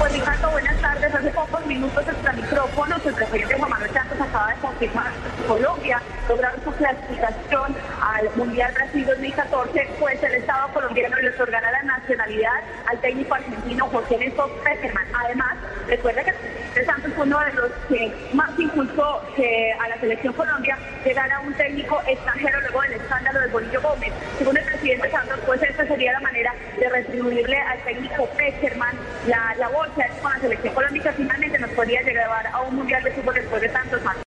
Pues Ricardo, buenas tardes. Hace pocos minutos extra micrófonos, el presidente Juan Manuel Santos acaba de confirmar Colombia lograron su clasificación al Mundial Brasil 2014, pues el Estado colombiano les otorgará la nacionalidad al técnico argentino José Néstor Peckerman. Además, recuerda que el presidente Santos fue uno de los que más impulsó a la selección Colombia llegara un técnico extranjero luego del escándalo del Bolillo Gómez. Según el presidente Santos, pues esta sería la manera retribuirle al técnico Peckerman la labor que ha con la selección colombiana. Finalmente nos podría llevar a un mundial de fútbol después de tantos años.